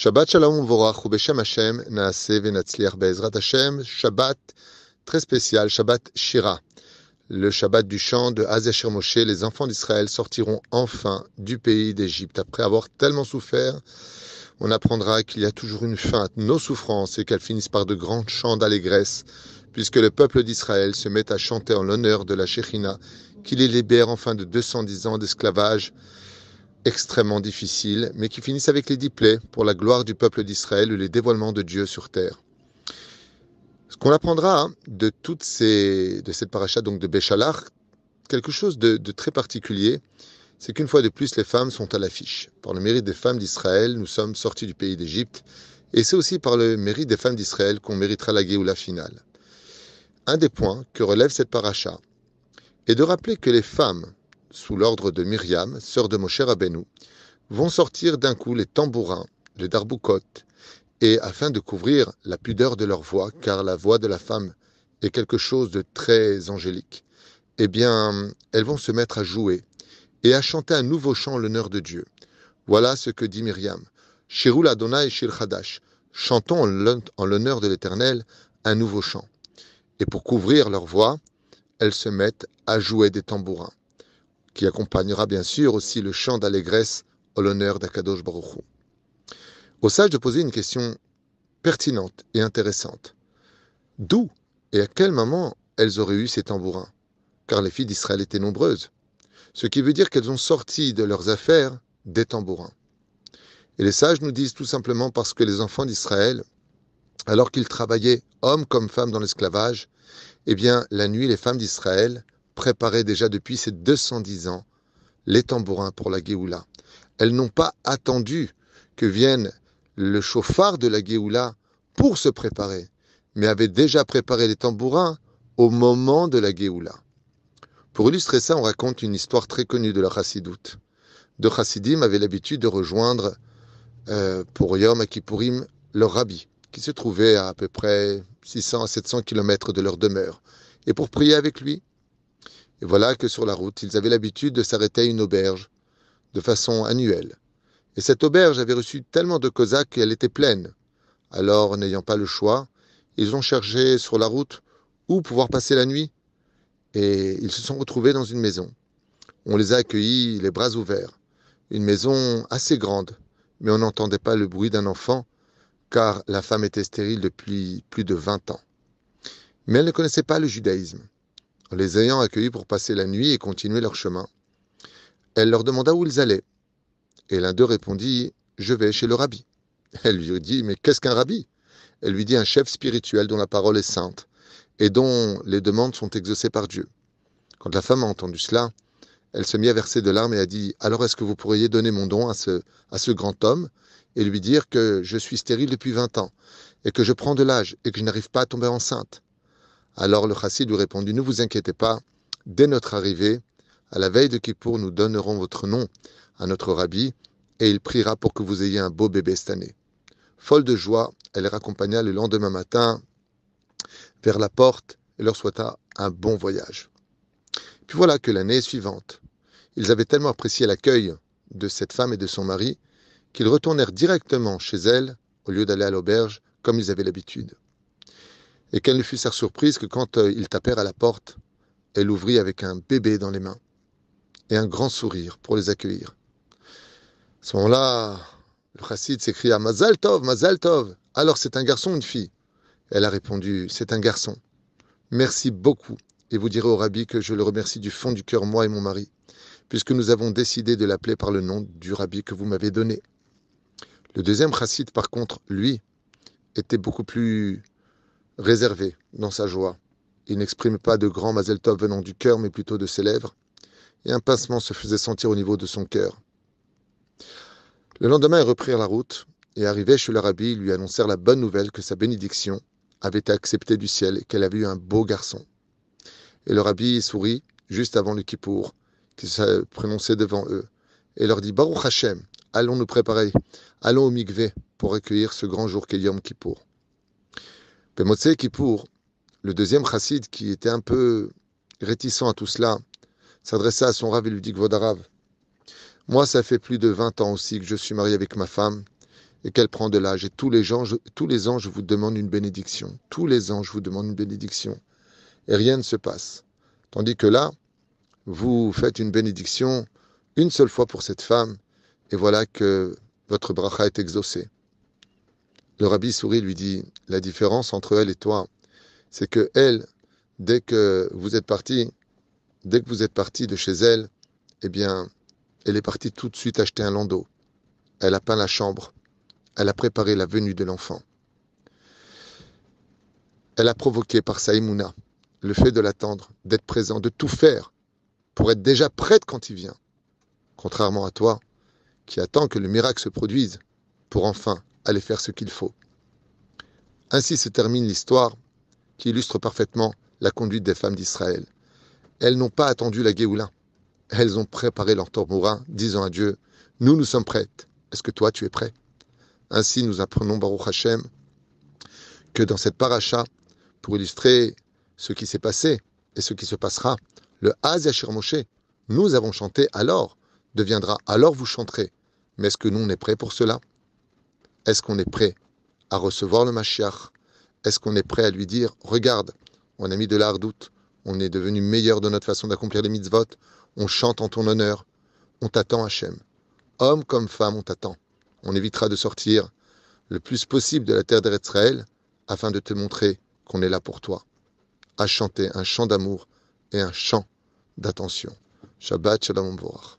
Shabbat Shalom Vorach Beshem Hashem Naase Venatzliach Be'ezrat Hashem. Shabbat très spécial, Shabbat Shira. Le Shabbat du chant de Hazeshir Moshe. Les enfants d'Israël sortiront enfin du pays d'Égypte. Après avoir tellement souffert, on apprendra qu'il y a toujours une fin à nos souffrances et qu'elles finissent par de grands chants d'allégresse, puisque le peuple d'Israël se met à chanter en l'honneur de la Shekhinah, qui les libère enfin de 210 ans d'esclavage extrêmement difficiles, mais qui finissent avec les dix plaies pour la gloire du peuple d'Israël ou les dévoilements de Dieu sur terre. Ce qu'on apprendra hein, de toutes ces, de cette paracha donc de Béchalach, quelque chose de, de très particulier, c'est qu'une fois de plus, les femmes sont à l'affiche. Par le mérite des femmes d'Israël, nous sommes sortis du pays d'Égypte, et c'est aussi par le mérite des femmes d'Israël qu'on méritera la Géoula finale. Un des points que relève cette paracha est de rappeler que les femmes sous l'ordre de Myriam, sœur de Moshe Rabbeinu, vont sortir d'un coup les tambourins, les darboukot, et afin de couvrir la pudeur de leur voix, car la voix de la femme est quelque chose de très angélique, eh bien, elles vont se mettre à jouer et à chanter un nouveau chant en l'honneur de Dieu. Voilà ce que dit Myriam. Shirul Adonai Shir Chadash. Chantons en l'honneur de l'Éternel un nouveau chant. Et pour couvrir leur voix, elles se mettent à jouer des tambourins qui accompagnera bien sûr aussi le chant d'allégresse au l'honneur d'Akadosh Baruch Au sage de poser une question pertinente et intéressante. D'où et à quel moment elles auraient eu ces tambourins? Car les filles d'Israël étaient nombreuses, ce qui veut dire qu'elles ont sorti de leurs affaires des tambourins. Et les sages nous disent tout simplement parce que les enfants d'Israël, alors qu'ils travaillaient hommes comme femmes dans l'esclavage, eh bien, la nuit, les femmes d'Israël préparaient déjà depuis ces 210 ans les tambourins pour la Géoula. Elles n'ont pas attendu que vienne le chauffard de la Géoula pour se préparer, mais avaient déjà préparé les tambourins au moment de la Géoula. Pour illustrer ça, on raconte une histoire très connue de la Chassidoute. De Chassidim avait l'habitude de rejoindre euh, pour Yom Kippourim leur rabbi, qui se trouvait à à peu près 600 à 700 kilomètres de leur demeure, et pour prier avec lui. Et voilà que sur la route, ils avaient l'habitude de s'arrêter à une auberge de façon annuelle. Et cette auberge avait reçu tellement de Cosaques qu'elle était pleine. Alors, n'ayant pas le choix, ils ont cherché sur la route où pouvoir passer la nuit. Et ils se sont retrouvés dans une maison. On les a accueillis les bras ouverts. Une maison assez grande, mais on n'entendait pas le bruit d'un enfant, car la femme était stérile depuis plus de 20 ans. Mais elle ne connaissait pas le judaïsme les ayant accueillis pour passer la nuit et continuer leur chemin. Elle leur demanda où ils allaient. Et l'un d'eux répondit Je vais chez le rabbi. Elle lui dit Mais qu'est-ce qu'un rabbi? Elle lui dit Un chef spirituel dont la parole est sainte et dont les demandes sont exaucées par Dieu. Quand la femme a entendu cela, elle se mit à verser de larmes et a dit Alors est-ce que vous pourriez donner mon don à ce, à ce grand homme? Et lui dire que je suis stérile depuis 20 ans et que je prends de l'âge et que je n'arrive pas à tomber enceinte alors le chassid lui répondit Ne vous inquiétez pas, dès notre arrivée, à la veille de Kippour, nous donnerons votre nom à notre rabbi et il priera pour que vous ayez un beau bébé cette année. Folle de joie, elle les raccompagna le lendemain matin vers la porte et leur souhaita un bon voyage. Puis voilà que l'année suivante, ils avaient tellement apprécié l'accueil de cette femme et de son mari qu'ils retournèrent directement chez elle au lieu d'aller à l'auberge comme ils avaient l'habitude et quelle ne fut sa surprise que quand euh, ils tapèrent à la porte, elle ouvrit avec un bébé dans les mains et un grand sourire pour les accueillir. À ce moment-là, le chassid s'écria Mazal Tov, Mazal Tov. Alors c'est un garçon ou une fille? Elle a répondu C'est un garçon. Merci beaucoup. Et vous direz au rabbi que je le remercie du fond du cœur, moi et mon mari, puisque nous avons décidé de l'appeler par le nom du rabbi que vous m'avez donné. Le deuxième chassid, par contre, lui, était beaucoup plus réservé dans sa joie. Il n'exprime pas de grand Mazel Tov venant du cœur, mais plutôt de ses lèvres, et un pincement se faisait sentir au niveau de son cœur. Le lendemain, ils reprirent la route, et arrivés chez le rabbi, ils lui annoncèrent la bonne nouvelle que sa bénédiction avait été acceptée du ciel et qu'elle avait eu un beau garçon. Et le rabbi sourit juste avant le Kippour, qui se prononçait devant eux, et leur dit Baruch Hashem, allons nous préparer, allons au Mikvé pour accueillir ce grand jour qu'est Yom Kippour. Bemotsei Kippour, le deuxième chassid qui était un peu réticent à tout cela, s'adressa à son rave et lui dit Vodarav, moi ça fait plus de 20 ans aussi que je suis marié avec ma femme et qu'elle prend de l'âge. Et tous les, anges, tous les anges vous demandent une bénédiction. Tous les anges vous demandent une bénédiction. Et rien ne se passe. Tandis que là, vous faites une bénédiction une seule fois pour cette femme, et voilà que votre bracha est exaucé. Le rabbi sourit, lui dit, la différence entre elle et toi, c'est que elle, dès que vous êtes parti, dès que vous êtes parti de chez elle, eh bien, elle est partie tout de suite acheter un landau. Elle a peint la chambre. Elle a préparé la venue de l'enfant. Elle a provoqué par sa le fait de l'attendre, d'être présent, de tout faire pour être déjà prête quand il vient. Contrairement à toi, qui attend que le miracle se produise pour enfin aller faire ce qu'il faut. Ainsi se termine l'histoire qui illustre parfaitement la conduite des femmes d'Israël. Elles n'ont pas attendu la Géoula. Elles ont préparé leur tambourin, disant à Dieu Nous, nous sommes prêtes. Est-ce que toi, tu es prêt? Ainsi, nous apprenons, Baruch Hashem, que dans cette paracha, pour illustrer ce qui s'est passé et ce qui se passera, le Az Yashir Moshe, nous avons chanté alors, deviendra alors vous chanterez. Mais est-ce que nous, on est prêts pour cela? Est-ce qu'on est prêt à recevoir le Mashiach? Est-ce qu'on est prêt à lui dire Regarde, on a mis de l'ardoute, on est devenu meilleur de notre façon d'accomplir les mitzvot, on chante en ton honneur, on t'attend Hachem. Homme comme femme, on t'attend. On évitera de sortir le plus possible de la terre d'Israël afin de te montrer qu'on est là pour toi. À chanter un chant d'amour et un chant d'attention. Shabbat Shalom Vorach.